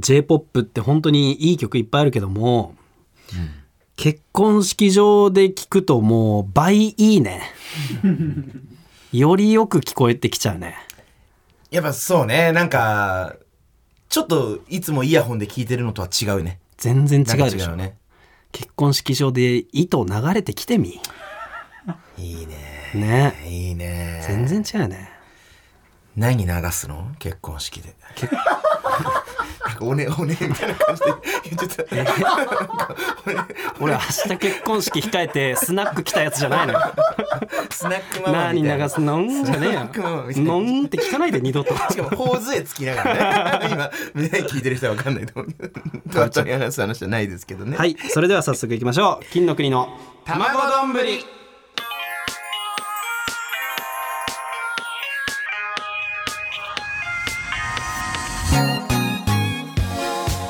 J-POP って本当にいい曲いっぱいあるけども、結婚式場で聞くともう倍いいね。よりよく聞こえてきちゃうね。やっぱそうね、なんか、ちょっといつもイヤホンで聞いてるのとは違うね。全然違うでしょね。結婚式場で糸流れてきてみいいね。ねいいね。全然違うよね何流すの？結婚式で。なんかおねおねみたいな感じで言っちゃった。俺明日結婚式控えてスナック来たやつじゃないのよスナックママ何みたいな。流すのんじゃねえよのんって聞かないで二度としかも、頬杖つきながらね。今、みんな聞いてる人は分かんないと思うけど。話す話じゃないですけどね。はいそれでは早速いきましょう金の国の卵丼ぶり。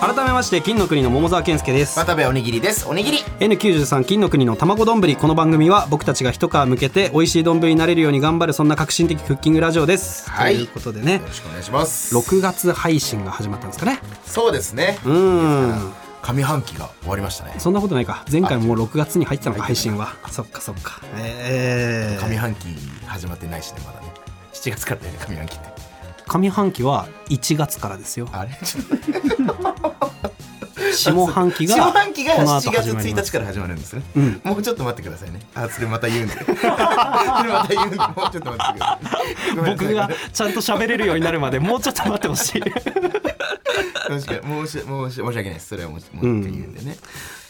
改めまして金の国の桃沢健介です渡部おにぎりです。おにぎり。N93 金の国の卵丼この番組は僕たちが一皮向けて美味しい丼になれるように頑張るそんな革新的クッキングラジオです、はいということでねよろしくお願いします。6月配信が始まったんですかねそうですね。うーん上半期が終わりましたね。そんなことないか前回ももう6月に入ってたのか配信はそっかそっかえー、上半期始まってないしね、まだね。7月からだよね、上半期って。上半期は1月からですよあれ？下半期が下半期がこの7月後始まり1ます日から始まるんですね。うんもうちょっと待ってくださいね。あ、それまた言うんで。それまた言うんで、もうちょっと待ってください。僕がちゃんと喋れるようになるまでもうちょっと待ってほしい確かに申し申し申し訳ないです。それはもう一回言うんでね。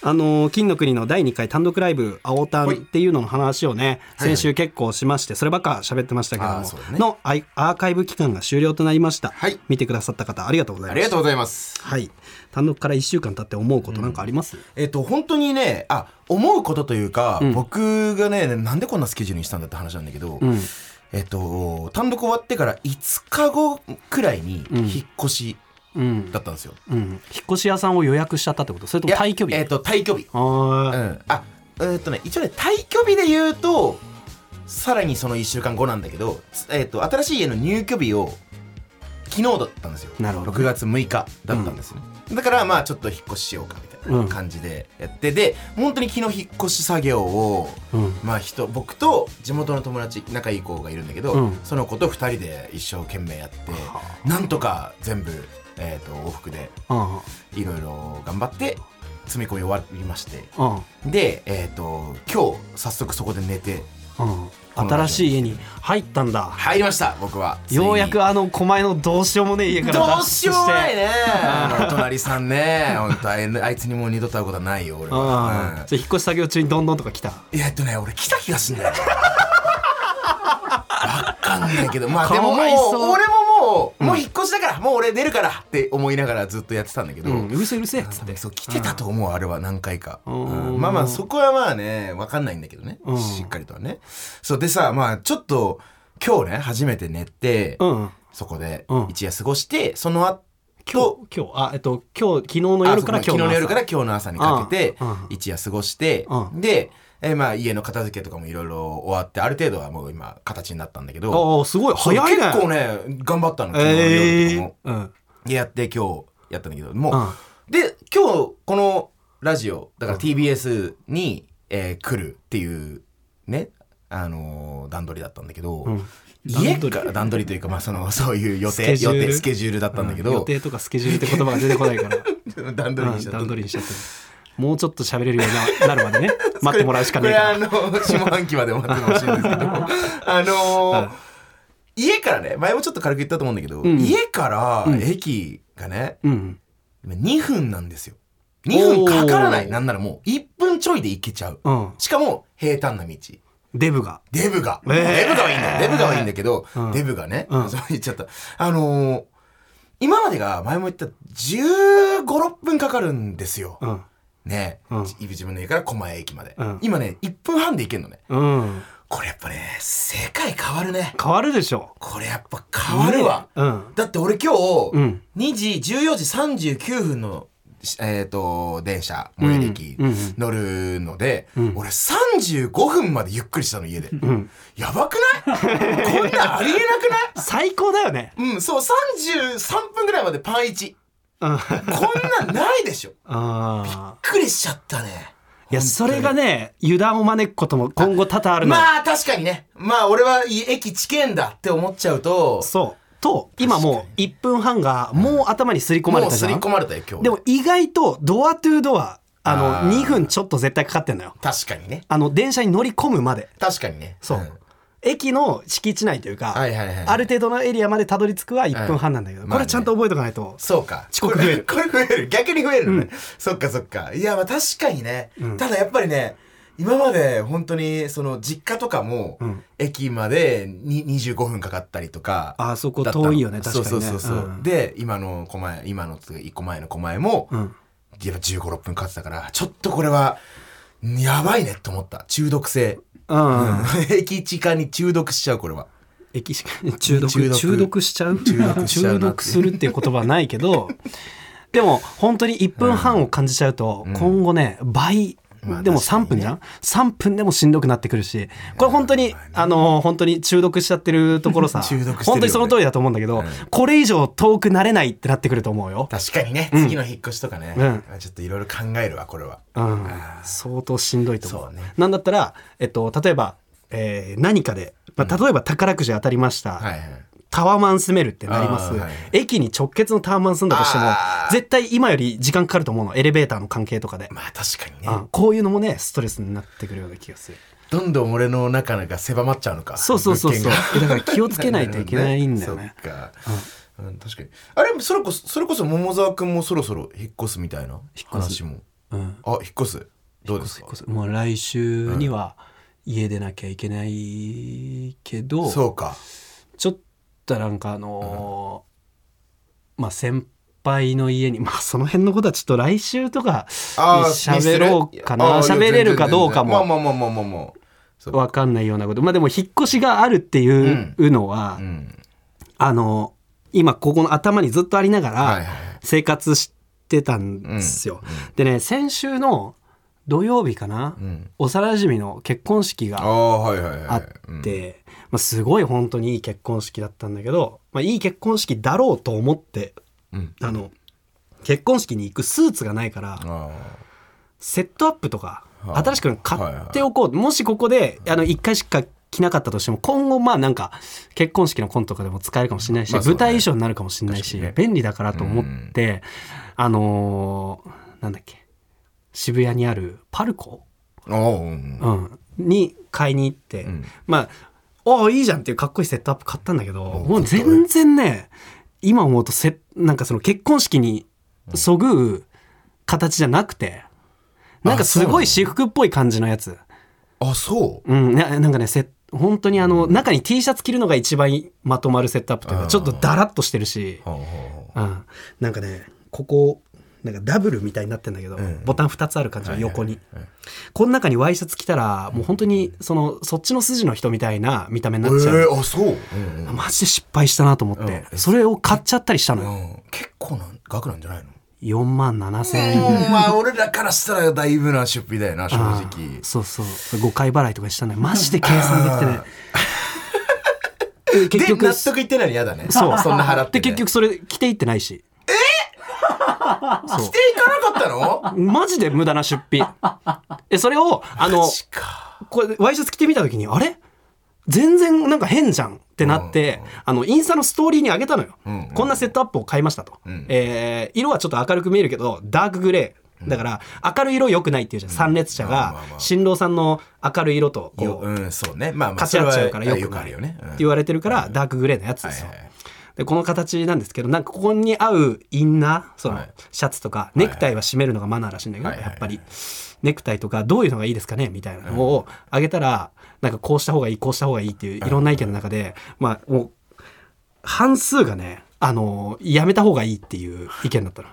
あのー金の国の第2回単独ライブ「青タン」っていうのの話をねはい先週結構しましてそればっか喋ってましたけどものアーカイブ期間が終了となりました。はい。見てくださった方ありがとうございます。ありがとうございます。はい。単独から1週間経って思うことなんかあります？えっと、本当にね、あ、思うことというか、うん。僕がね、なんでこんなスケジュールにしたんだって話なんだけど、うん。えっと、単独終わってから5日後くらいにうん。引っ越しうんだったんですよ。うん。引っ越し屋さんを予約しちゃったってこと？それとも退去日？えっと、退去日。あうーん。あ、えーっとね、一応ね、退去日で言うと、さらにその1週間後なんだけど、つえっと、新しい家の入居日を、昨日だったんですよ。なるほど。6月6日だったんですね。だから、まあ、ちょっと引っ越ししようか、みたいな感じでやって、で、本当に昨日引っ越し作業を、うん。まあ人僕と地元の友達仲いい子がいるんだけど、うん。その子と2人で一生懸命やってなんとか全部、えー、と往復であいろいろ頑張って積み込み終わりまして。あで、えー、と今日早速そこで寝てうん。新しい家に入ったんだ。入りました僕は。ようやくあの狛江のどうしようもねえ家からにどうしようもないね。隣さんね本当あいつにもう二度と会うことはないよ俺あは、あじゃあ引っ越し作業中にどんどんとか来た？えっとね俺来た気がすんだよわかんないけど。まあでももう。俺ももう、もう引っ越しだからもう俺出るからって思いながらずっとやってたんだけど、うるせえうるせえっつって。そう来てたと思う、あれは何回か、まあまあそこはまあねわかんないんだけどね、うん。しっかりとはね。そうでさまあちょっと今日ね初めて寝て、うん。そこでうん。一夜過ごしてその後今日今日あえっと今日昨日の夜からあ今日の夜から今日の朝。にかけて一夜過ごして、うん。で、えーまあ家の片付けとかもいろいろ終わってある程度はもう今形になったんだけどああすごい。早いね。結構ね頑張ったの昨日の夜えとかも。え、うんでやって今日やったんだけどもう、うん。で今日このラジオだから TBS に、えー来るっていうねあのー段取りだったんだけど、うん。家段取り。から段取りというかまあそのそういう予定スケジュール。予定スケジュールだったんだけど、うん。予定とかスケジュールって言葉が出てこないから。段取りにしちゃった。段取りにしちゃってるもうちょっと喋れるようにな なるまでね 待ってもらうしかねえから。これあの下半期まで待ってほしいんですけど。あのーうん家からね前もちょっと軽く言ったと思うんだけど、ん。家からうん駅がね、うん。2分なんですよ。2分かからない。なんならもう1分ちょいで行けちゃう。うん。しかも平坦な道。デブが。デブが、えー。デブがはいいんだよ。デブがはいいんだけど、うん。デブがね、うん。そう言っちゃった。あのー今までが前も言った1 5 6分かかるんですよ、うんね、うん。自分の家から狛江駅まで、うん。今ね1分半で行けるのね。うん。これやっぱね世界変わるね。変わるでしょ。これやっぱ変わるわ、うん。だって俺今日、うん。2時14時39分のしえっ、と電車最寄り駅うん。うん。乗るので、ん。俺35分までゆっくりしたの家で、ん。やばくない？こんなんありえなくない？最高だよね。うんそう33分ぐらいまでパン1うんこんなんないでしょ。びっくりしちゃったね。いやそれがね油断を招くことも今後多々あるのよ。まあ確かにね。まあ俺はい駅地検だって思っちゃうと。そう。と今もう1分半がもう頭にすり込まれたじゃん。もうすり込まれたよ今日。でも意外とドアトゥードアあのあー。2分ちょっと絶対かかってんのよ。確かにね。あの電車に乗り込むまで。確かにね。そう、ん駅の敷地内というか、はいはいはい。ある程度のエリアまでたどり着くは1分半なんだけど、はい。これちゃんと覚えとかないと、そうか。遅刻増える。これ これ増える。逆に増える。ね、そっかそっか。いやまあ確かにね、ただやっぱりね今まで本当にその実家とかも、ん。駅までに25分かかったりとかあそこだったの。遠いよね確かにね。そうそうそうそう、うん。で今の狛江今の1個前の狛江も、うん、やっぱ1 5 6分かかってたからちょっとこれはやばいねと思った。中毒性、うん。駅地下に中毒しちゃうこれは。駅しか中毒？中毒。中毒しちゃう？中毒しちゃうなって。中毒するっていう言葉はないけどでも本当に1分半を感じちゃうと、今後ね倍まあでも3確かにね。分じゃん、3分でもしんどくなってくるしこれ本当に、あの本当に中毒しちゃってるところさ 中毒本当にその通りだと思うんだけど、これ以上遠くなれないってなってくると思うよ、確かにね、次の引っ越しとかね、うん。ちょっといろいろ考えるわこれは。うん、相当しんどいと思う。ね。なんだったら、えっと、例えば、えー何かで、まあ、例えば宝くじ当たりました、はいはいタワマン住めるってなります、はい。駅に直結のタワマン住んだとしても絶対今より時間かかると思うの。エレベーターの関係とかで、まあ確かにね。うんこういうのもねストレスになってくるような気がする。どんどん俺の中が狭まっちゃうのか。そうそうそうそう。だから気をつけないといけないんだよね。そっか、うん、確かに。あれそれこそそれこそ桃沢君もそろそろ引っ越すみたいな？話も。うん。あ引っ越す？どうですか？もう来週には家出なきゃいけないけど、そうか。ちょっとなんかあのーまあ先輩の家にまあその辺のことはちょっと来週とか喋ろうかな。喋れるかどうかもまあまあまあまあまあまあ。そう。わかんないようなこと。まあでも引っ越しがあるっていうのは、うん。あの今ここの頭にずっとありながら生活してたんですよ。でね先週の土曜日かな、うん。幼馴染の結婚式がああはいはいはいあって、まあ、すごい本当にいい結婚式だったんだけど、まあ、いい結婚式だろうと思ってうん。あの結婚式に行くスーツがないからあセットアップとかはい新しく買っておこう。もしここであの1回しか着なかったとしても今後まあなんか結婚式のコントとかでも使えるかもしれないし、舞台衣装になるかもしれないし、便利だからと思って、あのーなんだっけ渋谷にあるパルコ、ううん。うん、に買いに行って、ん。まあああいいじゃんっていうかっこいいセットアップ買ったんだけど。もう全然ね今思うとせなんかその結婚式にそぐう形じゃなくてなんかすごい私服っぽい感じのやつ。あそう。うん、ななんかねせ本当にあの中に T シャツ着るのが一番まとまるセットアップというかちょっとダラッとしてるし、うん、なんかねここなんかダブルみたいになってんだけど、ん。ボタン2つある感じの横に、はいはい。この中にワイシャツ着たらもう本当にそのそっちの筋の人みたいな見た目になっちゃう、えーあそう。うんうん。マジで失敗したなと思って、うん。それを買っちゃったりしたのよ、うん。結構な額なんじゃないの？4万7千円、うん。まあ俺らからしたらだいぶな出費だよな正あ直ー。そうそう。5回払いとかしたのよ。マジで計算できてね。結局で納得いってないの嫌だね。そう。そんな払って、ね、で結局それ着ていってないし着ていかなかったの？マジで無駄な出費。えそれをあのこれワイシャツ着てみた時にあれ？全然なんか変じゃんってなって、あのインスタのストーリーに上げたのよ、うんうんこんなセットアップを買いましたと、ん。えー色はちょっと明るく見えるけどダークグレー。だから明るい色良くないっていうじゃん参列者が。まあ新郎さんの明るい色とこうんそうね。まあまあ勝ち合っちゃうからよくないって言われてるからダークグレーのやつですよでこの形なんですけどなんかここに合うインナーそのはい。シャツとかネクタイは締めるのがマナーらしいんだけどやっぱりネクタイとかどういうのがいいですかねみたいなのをあげたらなんかこうした方がいいこうした方がいいっていういろんな意見の中でまあもう半数がねあのやめた方がいいっていう意見だったの。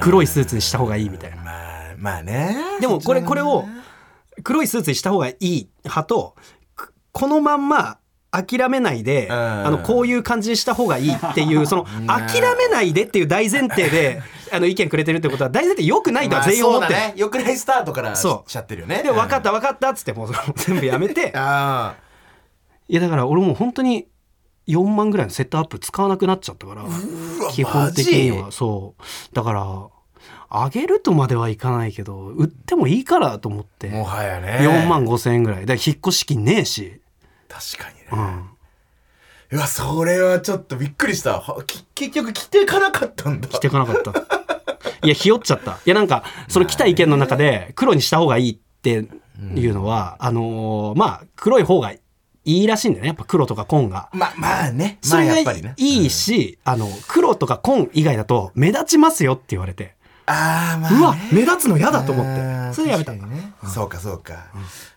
黒いスーツにした方がいいみたいな。まあまあね。でもこれこれを黒いスーツにした方がいい派とくこのまんま諦めないで、ん。あのこういう感じにした方がいいっていうその諦めないでっていう大前提で、あの意見くれてるってことは大前提良くないとは全員思って。る、まあね。よくないスタートからしちゃってるよね。で分かったうん分かったっつってもう全部やめて。あいやだから俺もう本当に4万ぐらいのセットアップ使わなくなっちゃったから基本的にマはそう。だから上げるとまではいかないけど売ってもいいからと思って。ジもはやね。4万5千円ぐらい。だから引っ越し金ねえし、確かにね、うん、うわそれはちょっとびっくりした。結局着ていかなかったんだ。着てかなかった。いやひよっちゃった。いやなんかその来た意見の中で黒にした方がいいっていうのは、あのーまあ黒い方がいいらしいんだよね。やっぱ黒とか紺が。ままあね。まあそれがやっぱりね。いいし、あの黒とか紺以外だと目立ちますよって言われて、ああまあ、ね、うわ目立つの嫌だと思って。それやめた。確かにね。そうかそうか、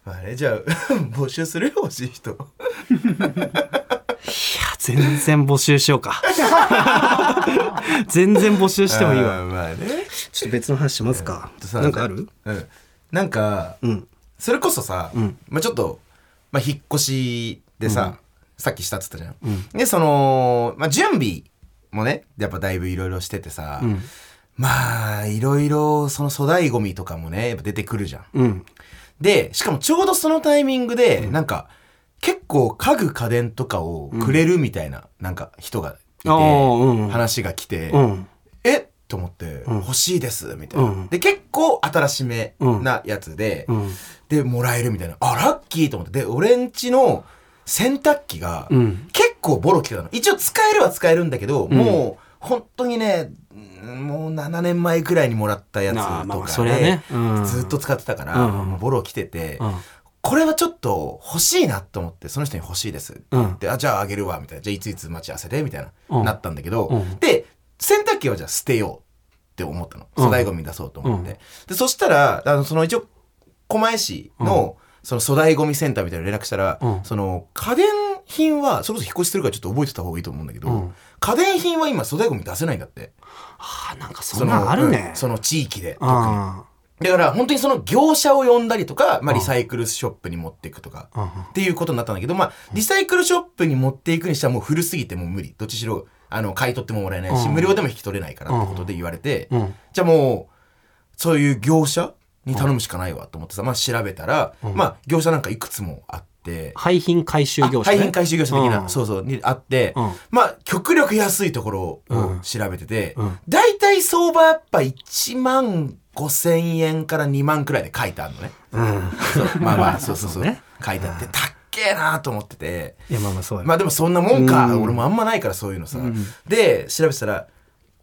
まあねじゃあ 募集するよ欲しい人。いや全然募集しようか。全然募集してもいいわ。まあね。ちょっと別の話しますか、さなんかある？うん。なんか、うん。それこそさ、ん。まあちょっと、まあ、引っ越しでさ、さっきしたっつったじゃん、ん。でその、まあ、準備もねやっぱだいぶいろいろしててさ、んまあいろいろその粗大ゴミとかもねやっぱ出てくるじゃん。うん。でしかもちょうどそのタイミングで、なんか結構家具家電とかをくれるみたいな、なんか人がいて、あーうん話が来て、うん。え？っと思って、ん。欲しいですみたいな、うん。で結構新しめなやつで、うん。でもらえるみたいな。あラッキーと思って。で俺んちの洗濯機がうん。結構ボロ来てたの。一応使えるは使えるんだけど、ん。もう本当にねうんもう7年前くらいにもらったやつとかそれはね。うんずっと使ってたから、うん。ボロ来てて、うん。これはちょっと欲しいなと思ってその人に欲しいですって言って、あじゃああげるわみたいな。じゃあいついつ待ち合わせでみたいな、うん。なったんだけど、うん。で洗濯機はじゃあ捨てようって思ったの。うん。粗大ゴミ出そうと思って、うん。でそしたらあのその一応狛江市の、その粗大ゴミセンターみたいなの連絡したら、うん。その家電品はそれこそ引っ越しするからちょっと覚えてた方がいいと思うんだけど、うん。家電品は今粗大ゴミ出せないんだって。あーなんかそんなんあるね。うんその地域で特に。あだから本当にその業者を呼んだりとか、まあ、リサイクルショップに持っていくとか、うんっていうことになったんだけど、まあ、リサイクルショップに持っていくにしてはもう古すぎてもう無理。どっちしろ、あの、買い取ってももらえないし、うん。無料でも引き取れないからってことで言われて、うんじゃあもう、そういう業者に頼むしかないわと思ってさ、まあ調べたら、まあ業者なんかいくつもあって、廃品回収業者、ね、廃品回収業者的な、うん。そうそう、にあって、うん。まあ極力安いところをうん。調べててうん、だいたい相場やっぱ1万5千円から2万くらいで書いてあるのね。うん。まあまあ、そうそうそう。ね。書いてあって、たっけえなと思ってて。いやまあまあそうや、まあでもそんなもんか。うん。俺もあんまないからそういうのさ。うん。で、調べてたら、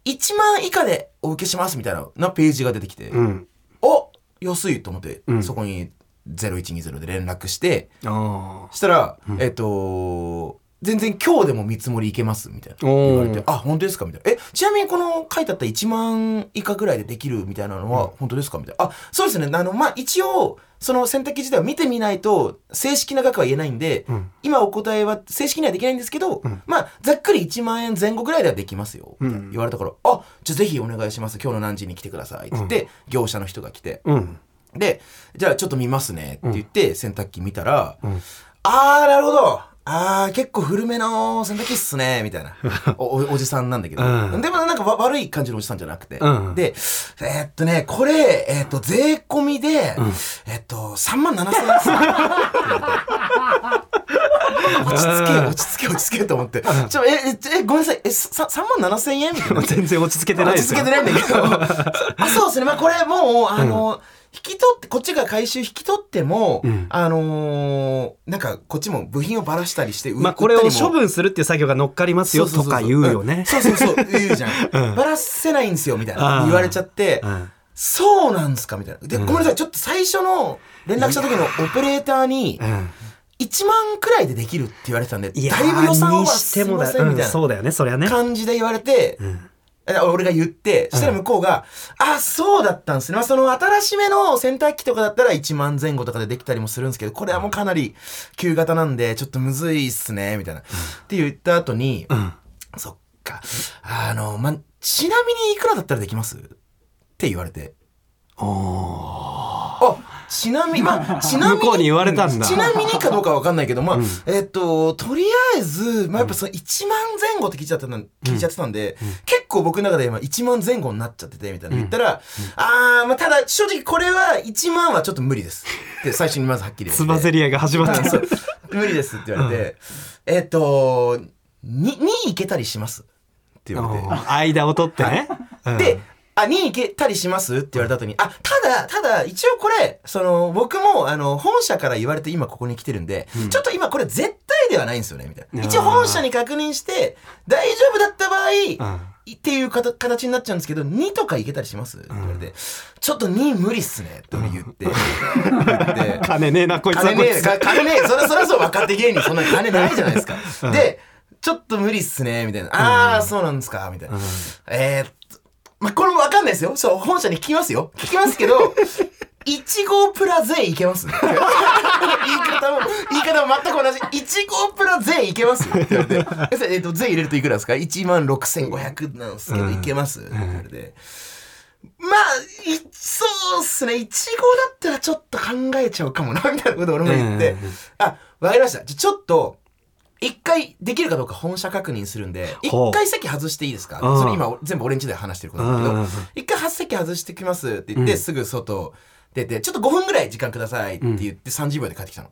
1万以下でお受けしますみたいななページが出てきて、うん。お安いと思って、うん。そこに0120で連絡して、あしたら、えっと、全然今日でも見積もりいけますみたいな言われて、あ、本当ですか？みたいな。え、ちなみにこの書いてあった1万以下ぐらいでできるみたいなのは本当ですか？みたいな。あ、そうですね。あの、まあ、一応、その選択肢自体を見てみないと、正式な額は言えないんで、うん今お答えは正式にはできないんですけど、んまあ、ざっくり1万円前後ぐらいではできますよ。みたいなうん言われたから、あ、じゃあぜひお願いします。今日の何時に来てください。って言って、業者の人が来て、あうんで、じゃあちょっと見ますねって言って洗濯機見たら、んあー、なるほど。あー、結構古めの洗濯機っすね、みたいな。お、おおじさんなんだけど。うんでもなんかわ悪い感じのおじさんじゃなくて。うんで、えーっとね、これ、えーっと、税込みで、えーっと、3万7千円っすね。落ち着け、落ち着け、落ち着けと思って。ちょ、え、え、えごめんなさい、え、さ3万7千円みたいな。全然落ち着けてないですよ。落ち着けてないんだけど。あ、そうですね。まあこれもう、あの、引き取って、こっちが回収引き取っても、うん。あのーなんかこっちも部品をばらしたりして、うまあこれを処分するっていう作業が乗っかりますよとか言うよね。そうそうそう、言うじゃん。ばらせないんですよ、みたいな。言われちゃって、うん。そうなんですかみたいな。で、ごめんなさい、ちょっと最初の連絡した時のオペレーターに、うん1万くらいでできるって言われてたんで、いやだいぶ予算はにしてもだ、すいません、みたいな。そうだよねそりゃね感じで言われて、俺が言って、そしたら向こうが、あ、そうだったんですね。まあ、その新しめの洗濯機とかだったら1万前後とかでできたりもするんですけど、これはもうかなり旧型なんで、ちょっとむずいっすね、みたいな。って言った後に、うんそっか、あの、ま、ちなみにいくらだったらできます？って言われて。あ、ちなみに、まあ、ちなみに。向こうに言われたんだ。ちなみにかどうかわかんないけど、まあ、えっと、とりあえず、まあ、やっぱその1万前後って聞いちゃってたん、聞いちゃってたんで、結構僕の中で今1万前後になっちゃってて、みたいな。言ったら、あー、まあ、ただ、正直これは1万はちょっと無理です。って最初にまずはっきり言って。つばぜり合いが始まってあ そう。る。無理ですって言われて、えっと、に、2いけたりします。って言われて。うん間を取ってね。うん。で、あ、2行けたりします？って言われた後に、あ、ただ、ただ、一応これ、その、僕も、あの、本社から言われて今ここに来てるんで、ちょっと今これ絶対ではないんですよね、みたいな。一応本社に確認して、大丈夫だった場合、うん。っていう形になっちゃうんですけど、2とかいけたりします？って言われて、ちょっと2無理っすね、って。俺言って。金ねえな、こいつは金ねえ、金ねえ、それそれはそう若手芸人そんな金ないじゃないですか。で、ちょっと無理っすね、みたいな。ああ、そうなんですか、みたいな。えーまあ、これもわかんないですよ。そう、本社に聞きますよ。聞きますけど、1号プラ税いけます言い方も、言い方も全く同じ。1号プラ税いけますって言われて。えっと、税入れるといくらですか ?1 万6500なんですけど、いけますって言われて。まあ、いそうっすね。1号だったらちょっと考えちゃうかもな、みたいなことを俺も言ってうん。あ、わかりました。じゃあちょっと、一回できるかどうか本社確認するんで、一回席外していいですか？うん。それ今全部俺んちで話してることなんだけうんど、一回席外してきますって言って、うん。すぐ外出て、ちょっと5分ぐらい時間くださいって言って30秒で帰ってきたの。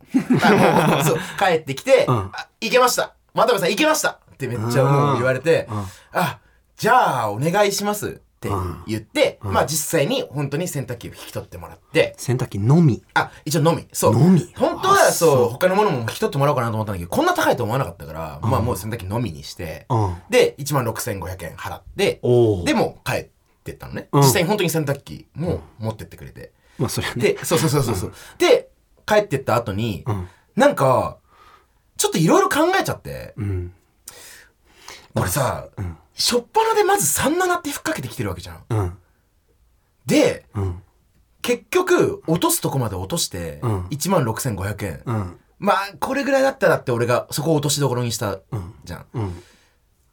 帰ってきて、行けました。渡部さん行けましたってめっちゃもう言われて、うん。あ、じゃあお願いしますって言って、うんまあ実際に本当に洗濯機を引き取ってもらって、洗濯機のみ。あ、一応のみ。そう。のみ本当はあそう他のものも引き取ってもらおうかなと思ったんだけど、こんな高いと思わなかったから、まあもう洗濯機のみにして、うん。で、1万6500円払って。で、もう帰ってったのね。うん実際に本当に洗濯機も持ってってくれて。まあそれはね。で、そうそうそうそう。で、帰ってった後に、うん。なんか、ちょっといろいろ考えちゃって、うん。これさ、しょっぱなでまず37ってふっかけてきてるわけじゃん。うん。で、うん。結局、落とすとこまで落として、うん1万6500円。うん。まあ、これぐらいだったらって俺がそこを落としどころにしたうん。じゃん。っうん。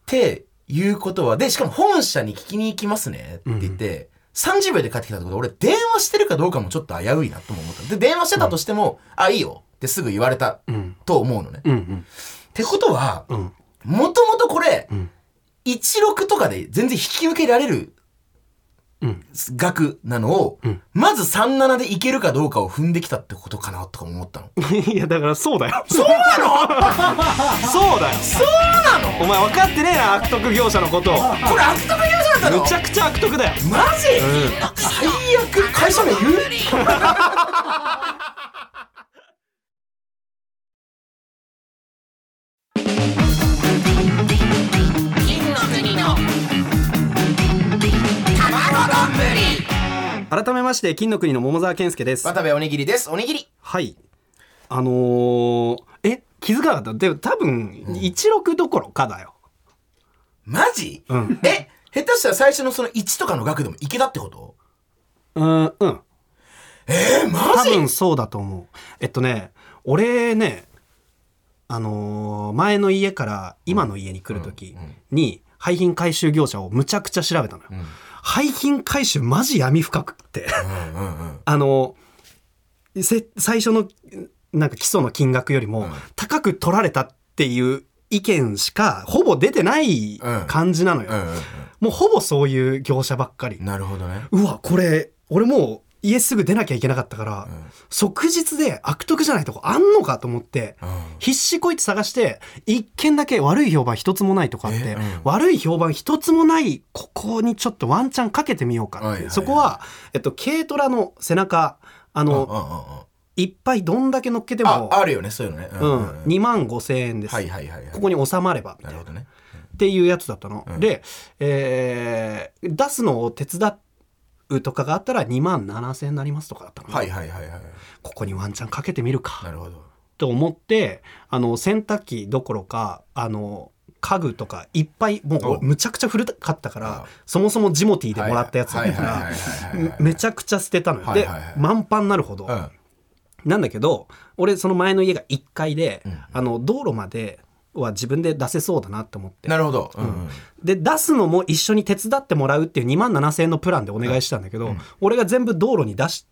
ていうことは、で、しかも本社に聞きに行きますねって言って、30秒で帰ってきたってことで、俺電話してるかどうかもちょっと危ういなとも思った。で、電話してたとしても、あ、いいよってすぐ言われたうん。と思うのね。っうん。てことは、うん。もともとこれ、ん16とかで全然引き受けられるうん。額なのを、んまず37でいけるかどうかを踏んできたってことかなとかも思ったの。いや、だからそうだよ。そうなの？そうだよ。そうなの？お前分かってねえな、悪徳業者のこと。これ悪徳業者だったの？むちゃくちゃ悪徳だよ。マジ、最悪会社名言う？改めまして、金の国の桃沢健介です。渡部おにぎりですおにぎりはい。あのー、え、気づかなかった？でも多分、16どころかだよ。マジ、うんえ？下手したら最初のその1とかの額でもいけたってこと？うん、うん。えー、マジ？多分そうだと思う。えっとね、俺ね、あのー前の家から今の家に来るときに、廃品回収業者をむちゃくちゃ調べたのよ。廃品回収マジ闇深くって。あの、せ最初のなんか基礎の金額よりもん高く取られたっていう意見しかほぼ出てないうん感じなのよ。もうほぼそういう業者ばっかりうん。なるほどねうわ、これ、俺もう家すぐ出なきゃいけなかったから、即日で悪徳じゃないとこあんのかと思って、うん。必死こいて探して、一件だけ悪い評判一つもないとかあって、えうん。悪い評判一つもない、ここにちょっとワンチャンかけてみようかって。はいはいはい。そこは、えっと、軽トラの背中、あの、うんうんうん。いっぱいどんだけ乗っけてあも、あるよねそういうのね。ううん、2万5千円です。はいはいはいはい。ここに収まれば、みたなないるほどね。っていうやつだったの。うん。で、えー出すのを手伝うとかがあったら2万7千円になりますとかだったの、はいはいはいはい。ここにワンチャンかけてみるなかるほど。と思ってあの洗濯機どころかあの家具とかいっぱいもうお。むちゃくちゃ古かったからあ。そもそもジモティーでもらったやつだからめちゃくちゃ捨てたのよ。ではいはいはい満帆になるほど。うん。なんだけど俺その前の家が1階で、ん。あの道路までは自分で出せそうだなって思って。なるほど。うん。うんで出すのも一緒に手伝ってもらうっていう2万7千円のプランでお願いしたんだけど、俺が全部道路に出し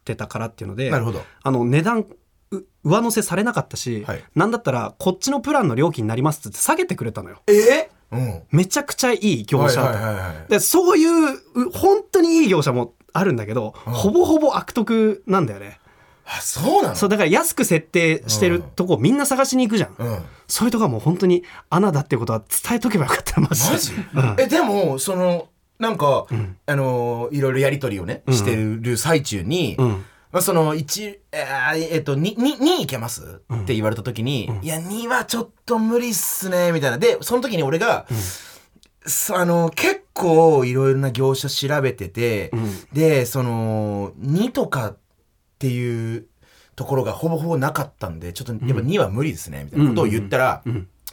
ってたからっていうのでなるほど。あの値段う上乗せされなかったし、はい。なんだったらこっちのプランの料金になりますって下げてくれたのよ。えうん。めちゃくちゃいい業者はいはいはいはい。でそういうう本当にいい業者もあるんだけど、ほぼほぼ悪徳なんだよねあそうなの？そうだから安く設定してるとこみんな探しに行くじゃん、うん。そういうとこはもう本当に穴だってことは伝えとけばよかった。マジ。でマジ、うん。えでもそのなんか、あのーいろいろやり取りをね、してる最中に、うん。まあ、その1えーえっと 2, 2, 2いけます、って言われた時に、いや2はちょっと無理っすねみたいな。でその時に俺が、そあの結構いろいろな業者調べてて、でその2とかっていうところがほぼほぼなかったんでちょっとやっぱ2は無理ですねみたいなことを言ったら、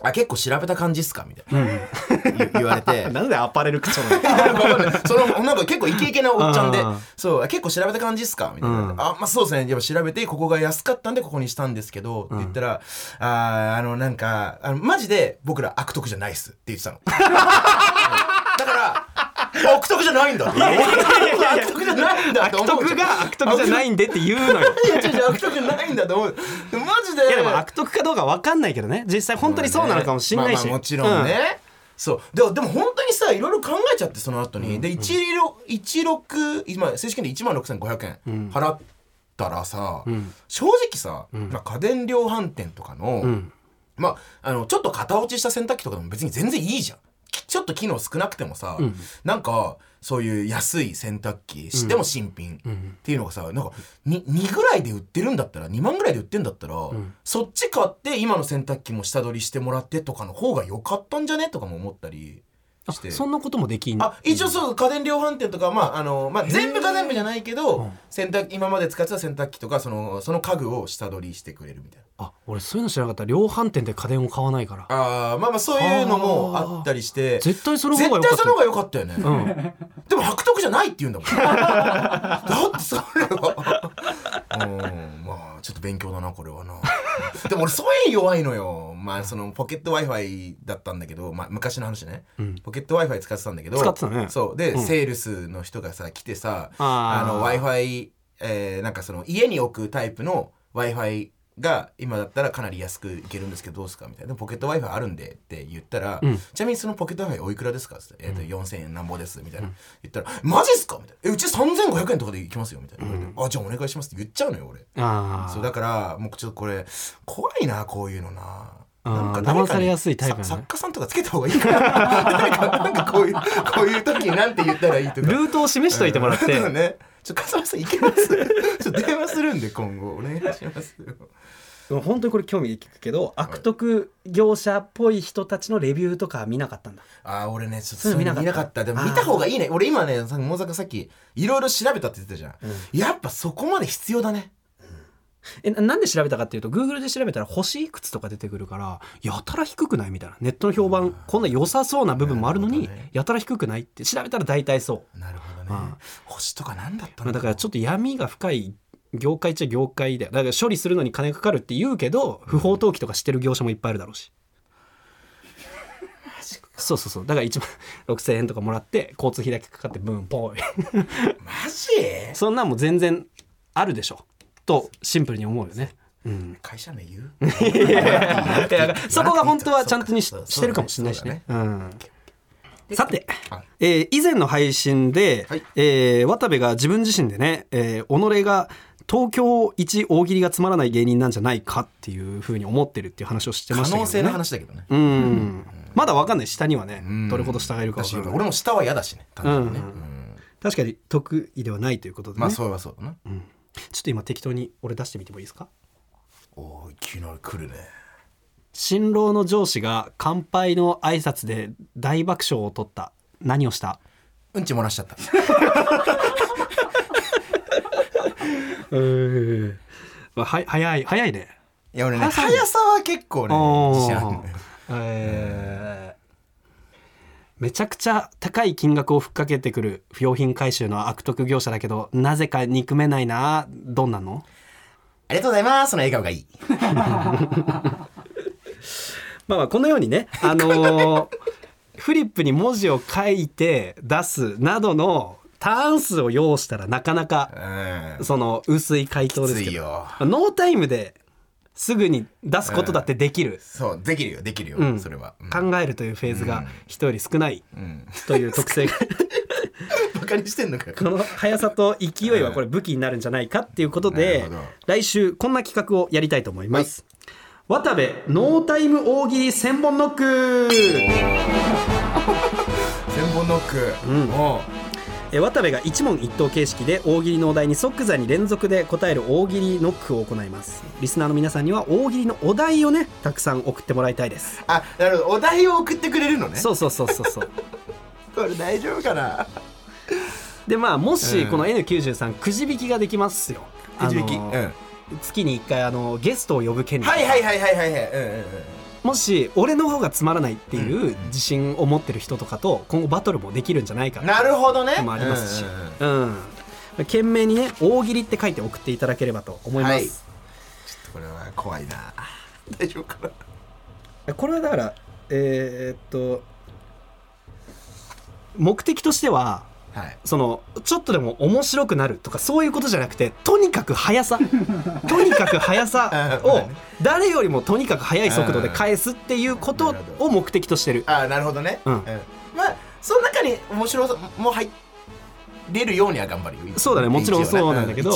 あ結構調べた感じっすかみたいな、言言われて。なんでアパレル口調なの？そのなんか結構イケイケなおっちゃんでそう結構調べた感じっすかみたいな、うん。あまあそうですね。やっぱ調べてここが安かったんでここにしたんですけど、って言ったらあーあのなんかあのマジで僕ら悪徳じゃないっすって言ってたの。だから 悪徳じゃないんだ。悪徳じゃないんだって悪思う。徳が悪徳じゃないんでって言うのよ。いや違う違う悪徳じゃないんだと思う。マジで。いやでも悪徳かどうか分かんないけどね。実際本当にそうなのかもしんないし、まあまあもちろんね、そう。でもでも本当にさいろいろ考えちゃってその後に、で16今正式に1万6500円払ったらさ、正直さ、まあ、家電量販店とかの、ん。まああのちょっと型落ちした洗濯機とかでも別に全然いいじゃん。きちょっと機能少なくてもさ、なんかそういう安い洗濯機しても新品っていうのがさなんか 2, 2ぐらいで売ってるんだったら2万ぐらいで売ってんだったら、そっち買って今の洗濯機も下取りしてもらってとかの方が良かったんじゃねとかも思ったりあして。そんなこともできんあ一応そう家電量販店とか、まああのまあ、全部が全部じゃないけど、洗濯今まで使ってた洗濯機とかそのその家具を下取りしてくれるみたいな。あ俺そういうの知らなかった。量販店で家電を買わないから。あーまあまあそういうのもあったりして。絶対その方が良かった絶対その方が良かったよね、うん。でも悪徳じゃないって言うんだもん。だってそれはうん。まあちょっと勉強だなこれはな。でも俺そういうの弱いのよ。まあそのポケット w i f i だったんだけど、まあ、昔の話ね、ポケット w i f i 使ってたんだけど。使ってたね。そう。で、うん。セールスの人がさ来てさ w i f i えーなんかその家に置くタイプの w i f i が今だったらかなり安くいけるんですけどどうですかみたいな。ポケット w i f i あるんでって言ったら、んちなみにそのポケット w i f i おいくらですか？って言って、えーと4000円なんぼですみたいな、言ったらマジっすか？みたいなえうち3500円とかでいきますよみたいな。言われて、あじゃあお願いしますって言っちゃうのよ俺。そうだからもうちょっとこれ怖いなこういうのな。なんか騙されやすいタイプだね。さ作家さんとかつけた方がいいかな。なんかこういうこういう時になんて言ったらいいとか。ルートを示しといてもらって、そうねちょっと笠間さんいけます？ちょっと電話するんで今後お願いしますよ。でも本当にこれ興味聞くけど悪徳業者っぽい人たちのレビューとか見なかったんだ。あー俺ねちょっとそういうの見なかった。見なかった。でも見た方がいいね。俺今ねさ桃坂さっきいろいろ調べたって言ってたじゃん、やっぱそこまで必要だねえななんで調べたかっていうと Google で調べたら星いくつとか出てくるからやたら低くないみたいな。ネットの評判こんな良さそうな部分もあるのにやたら低くないって。調べたら大体そう。なるほどね。あ星とか何だったまあのだからちょっと闇が深い業界っちゃ業界だよ。だから処理するのに金かかるって言うけど不法投棄とかしてる業者もいっぱいあるだろうし。そうそうそう。だから1万6000円とかもらって交通費だけかかってブンポイマジ？そんなんも全然あるでしょとシンプルに思うよね。うん。会社名言う？そこが本当はちゃんとにしてるかもしれないしね。うん。さてはい、えー以前の配信で、はい。えー渡部が自分自身でね、えー己が東京一大喜利がつまらない芸人なんじゃないかっていうふうに思ってるっていう話をしてましたけど、ね、可能性の話だけどね。うん。まだわかんない下にはねうん。どれほど下がいるか俺も下は嫌だしねね。うん。うん。確かに得意ではないということでね、まあそうはそうだなちょっと今適当に俺出してみてもいいですか？おーいきなり来るね。新郎の上司が乾杯の挨拶で大爆笑を取った。何をした？うんち漏らしちゃった。うん。まあ、は早い早いね。いや俺ね速さ速さは結構ね自信あるんだよえーめちゃくちゃ高い金額をふっかけてくる不用品回収の悪徳業者だけどなぜか憎めないな。どんなの？ありがとうございます。その笑顔がいい。まあまあこのようにねあのー フリップに文字を書いて出すなどのターン数を要したらなかなかうん。その薄い回答ですけど。ノータイムですぐに出すことだってできる、そうできるよできるよ、うん。それは、うん。考えるというフェーズが人より少ないうん、という特性が。バカにしてんのかよ。この速さと勢いはこれ武器になるんじゃないかっていうことなでるほど。来週こんな企画をやりたいと思います、渡部ノータイム大喜利千本ノック。千本ノック、ん。おうえ渡部が一問一答形式で大喜利のお題に即座に連続で答える大喜利ノックを行います。リスナーの皆さんには大喜利のお題をねたくさん送ってもらいたいです。あなるほど。お題を送ってくれるのね。そうそうそうそうそう。これ大丈夫かな？でまあもしうん。この N93 くじ引きができますよ。くじ引き、うん。月に1回あのゲストを呼ぶ権利はいはいはいはいはいはい。うんうんうんもし俺の方がつまらないっていう自信を持ってる人とかと今後バトルもできるんじゃないかなるほどね。もありますし。うん。うん。懸命にね大喜利って書いて送っていただければと思います、はい。ちょっとこれは怖いな。大丈夫かな。これはだからえーっと目的としてははい。そのちょっとでも面白くなるとかそういうことじゃなくてとにかく速さ。とにかく速さを 誰よりもとにかく速い速度で返すっていうことを目的としてる。あなるほどね。うん。まあその中に面白さも入れるようには頑張るよ。そうだね。もちろんそうなんだけど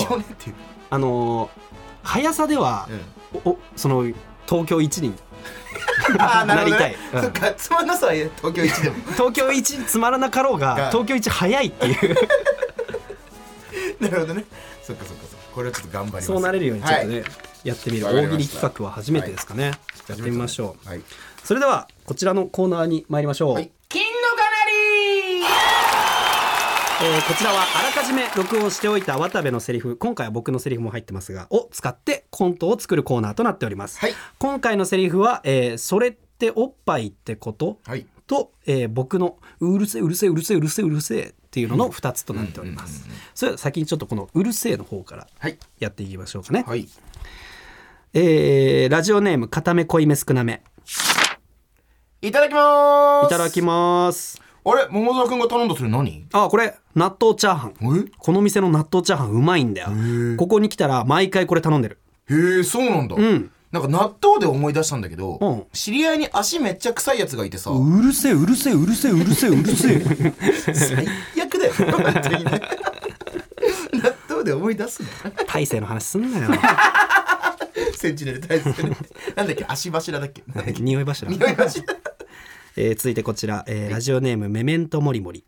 あのー速さでは、おおその東京一になるほどね。なりたい。うん。そっかつまんなさは東京一でも。東京一つまらなかろうがが。東京一速いっていう。なるほどね。そっかそっかそっか。これをちょっと頑張ります。そうなれるようにちょっとね、はい。やってみる。大喜利企画は初めてですかね、やってみましょう、はい。それではこちらのコーナーに参りましょう、はい金のかなえーこちらはあらかじめ録音しておいた渡部のセリフ今回は僕のセリフも入ってますがを使ってコントを作るコーナーとなっております、はい。今回のセリフは、えーそれっておっぱいってこと?」はい。と、えー僕の「うるせえうるせえうるせえうるせえうるせえ」っていうのの2つとなっております。それでは先にちょっとこの「うるせえ」の方からはい。やっていきましょうかね、はい。えーラジオネーム固め濃いめ少なめいただきまーす。いただきますあれ桃沢くんが頼んだそれ何？あこれ納豆チャーハン。え？この店の納豆チャーハンうまいんだよ。ー。ここに来たら毎回これ頼んでる。へえそうなんだ、ん。なんか納豆で思い出したんだけど、うん。知り合いに足めっちゃ臭いやつがいてさ、うるせえうるせえうるせえうるせえうるせえ。最悪だよ。納豆で思い出すの？大勢の話すんなよ。センチネル大好きねなんだっけ？足柱だっけ？匂い柱。匂い柱えー続いてこちら、えーラジオネームメメントモリモリ。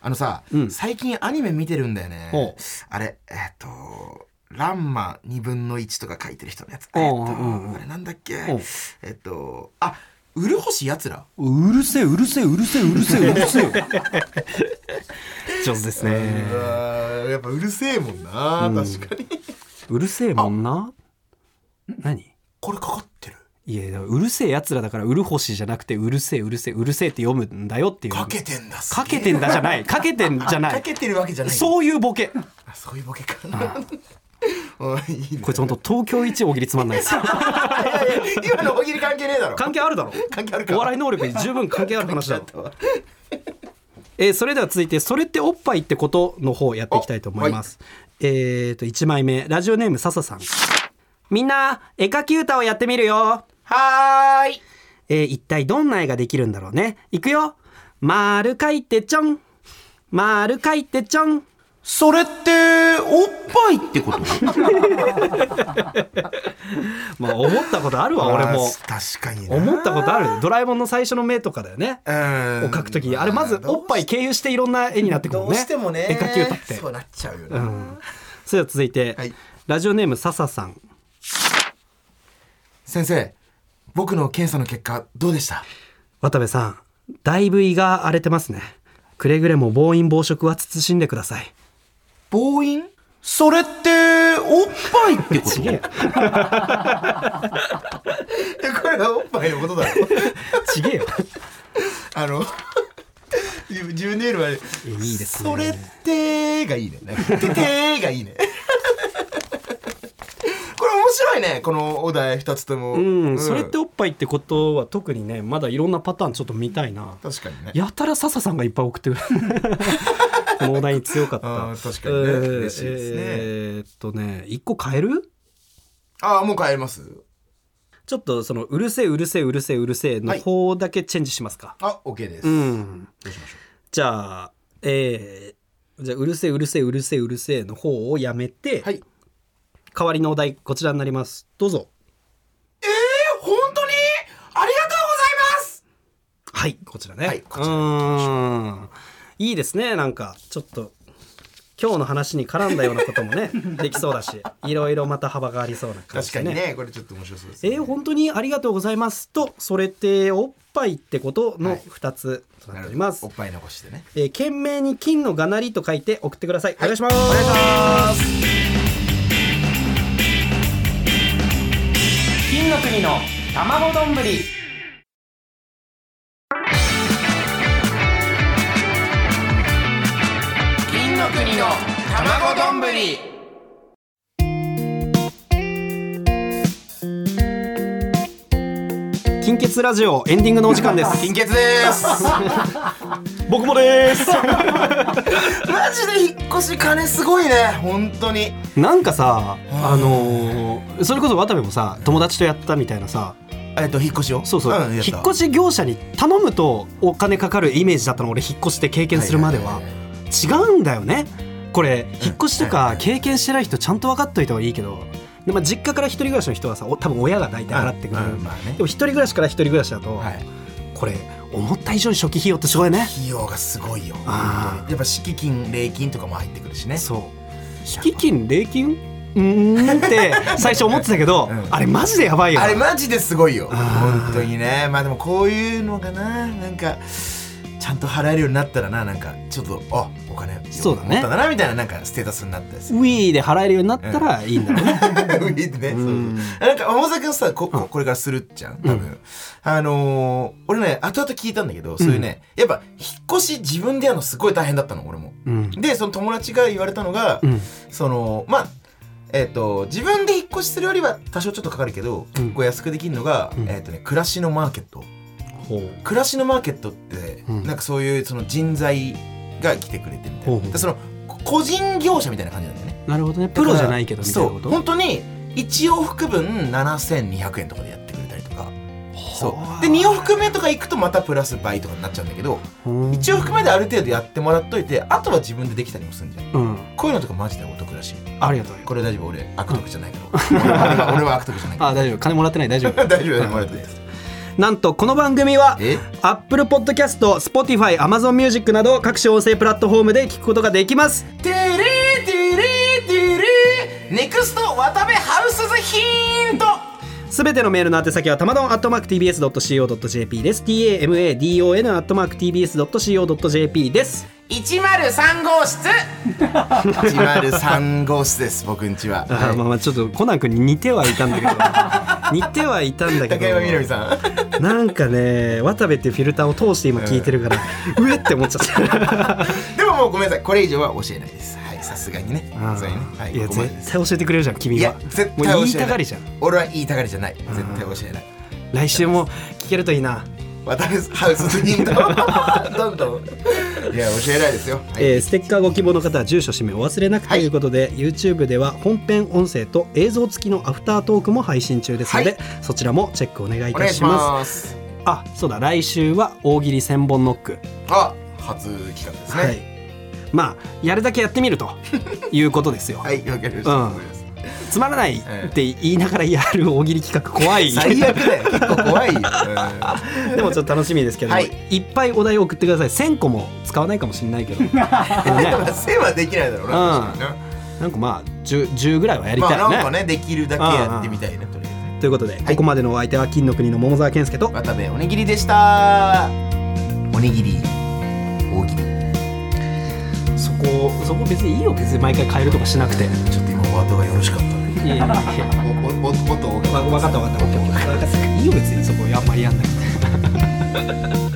あのさ、うん。最近アニメ見てるんだよね。ほう。あれえっとランマ2分の1とか書いてる人のやつ。えっとあれなんだっけ？えっとあウルホシやつら？うるせえうるせえうるせえうるせえうるせえ 上手ですうねやっぱうるせえもんな、うん。確かに。うるせえもんな？何？これかかってるいやうるせえやつらだからうるほしじゃなくてうるせえうるせえうるせえって読むんだよっていう。かけてんだかけてんだじゃない。かけてんじゃない。かけてるわけじゃない。そういうボケ。あそういうボケか。おいいいね。こいつ本当東京一大喜利つまんないです。よ いやいや今の大喜利関係ねえだろ。関係あるだろ。関係あるか。お笑い能力に十分関係ある話だろ。えーそれでは続いて「それっておっぱいってこと?」の方やっていきたいと思います、えーと1枚目。ラジオネーム笹さん。みんな絵描き歌をやってみるよはーい。えー一体どんな絵ができるんだろうね。いくよ。丸書いてちょん。丸書いてちょん。それっておっぱいってこと？まあ思ったことあるわ俺も。確かにな。思ったことある。ドラえもんの最初の目とかだよね。うん。を描くときあれまずおっぱい経由していろんな絵になってくるね。どうしてもね絵描き歌って。そうなっちゃうよな、うん。それでは続いて、はい。ラジオネーム笹さん。先生僕の検査の結果どうでした？渡部さんだいぶ胃が荒れてますね。くれぐれも暴飲暴食は慎んでください。暴飲？それっておっぱいってこと？え。これはおっぱいのことだろ？ちげえよ。あの自分で言うのはいいいですね。それってがいいね。ててがいいね。面白いねこのお題2つとも。うん、それっておっぱいってことは特にねまだいろんなパターンちょっと見たいな。確かにね。やたら笹さんがいっぱい送ってくる。このお題に強かった。確かにね。えー嬉しいですね。えーっとね一個変える？ああもう帰ります。ちょっとそのうるせえうるせえうるせえうるせえの方だけチェンジしますか、あ OK です、うん。どうしましょじゃあえー、じゃあうるせえうるせえうるせえうるせえの方をやめて、うはい代わりのお題こちらになります。どうぞ。え本当に？ありがとうございます！はいこちらね、はいこちらいいですねなんか。ちょっと今日の話に絡んだようなこともね できそうだしいろいろまた幅がありそうな感じで確かにねこれちょっと面白そうです、ね、えー本当にありがとうございます。とそれっておっぱいってことの2つとなっております、おっぱい残してね。えー懸命に金のがなりと書いて送ってください、お願い。しますお願いしますの国の卵丼。ぶり金の国の卵丼。ぶり金欠ラジオエンディングのお時間です。金欠です僕もです。マジで引っ越し金すごいね。本当に。なんかさあのーそれこそ渡部もさ友達とやったみたいなさ。えっと引っ越しを？そうそう、んやった。引っ越し業者に頼むとお金かかるイメージだったの俺引っ越して経験するまでは,、違うんだよね。これ引っ越しとか経験してない人ちゃんと分かっといた方がいいけど。で、まあ、実家から一人暮らしの人はさお多分親が大体払ってくれる、うんうん。まあね。でも一人暮らしから一人暮らしだと、はい。これ思った以上に初期費用ってすごいね。費用がすごいよ。やっぱ敷金礼金とかも入ってくるしね。そう。敷金礼金？うーんって 最初思ってたけど、うん。あれマジでやばいよ。あれマジですごいよ。本当にね。まあでもこういうのがな。なんかちゃんと払えるようになったらななんかちょっとあお金そうだね持ったなみたいななんかステータスになったりする。ウィーで払えるようになったらいいんだろうね、ウィーってねそうそう。うんなんか大崎さこここれからするじゃん多分、あのー俺ね後々聞いたんだけどそういうね、やっぱ引っ越し自分でやるのすごい大変だったの俺も。うん。でその友達が言われたのが、うん。そのまあえっ、と自分で引っ越しするよりは多少ちょっとかかるけど、うん。結構安くできるのが、うん。えっ、とね暮らしのマーケット暮らしのマーケットって、うん。なんかそういうその人材が来てくれてみたいな。そのこ個人業者みたいな感じなんだよね。なるほどね。プロじゃないけどみたいなこそう。と本当に1往復分7200円とかでやってくれたりとか。そはあ。う。で2往復目とか行くとまたプラス倍とかになっちゃうんだけどうん。1往復目である程度やってもらっといてあとは自分でできたりもするんじゃん。うん。こういうのとかマジでお得らし。いありがとうよ。これ大丈夫？俺悪徳じゃないから 俺は悪徳じゃないかあ大丈夫。金もらってない。大丈夫。ら 大丈夫。もらってですなんとこの番組はえ？Apple Podcast、Spotify、Amazon Music など各種音声プラットフォームで聞くことができます。テレーテレーテレー Next 渡部ハウス's hint。すべてのメールの宛先はたまどん atmarktbs.co.jp です tamadon atmarktbs.co.jp です103号室。103号室。です僕んちは、あーまあまあちょっとコナン君に似てはいたんだけど似てはいたんだけ高山みなみどさん。なんかね渡部っていうフィルターを通して今聞いてるから、うえって思っちゃった。でももうごめんなさい。これ以上は教えないです。はいさすがにね。あさすがにね。はいいや絶対教えてくれるじゃん君いはや絶対もう言い。教えないたがりじゃん。俺は言いたがりじゃない。絶対教えない。来週も聞けるといいな渡部ハウスズヒントどんどんいや教えないですよ、はい。えーステッカーご希望の方は住所氏名お忘れなくということで、YouTube では本編音声と映像付きのアフタートークも配信中ですので、はい。そちらもチェックお願いいたします。あそうだ。来週は大喜利千本ノック、あ初企画ですね。はい。まあやるだけやってみるということですよ、はいわかりました、うんつまらないって言いながらやる大喜利企画怖い。最悪だよ。結構怖いよ、でもちょっと楽しみですけど、はい。い、っぱいお題を送ってください。1000個も使わないかもしれないけど。でもね。うん、せはできないだろうな、うん。な。なんかまあ 10, 10ぐらいはやりたいね,、まあなんかねできるだけやってみたいなとりあえず。ということで、ここまでのお相手は金の国の桃沢健介と渡部おにぎりでしたおにぎり大喜利そこそこ別にいいよ別に毎回変えるとかしなくていちょっと今お後がよろしかったねやいやいや。おおお音がわ分かった分かった分かったいいよ別にそこあんまりやんなくて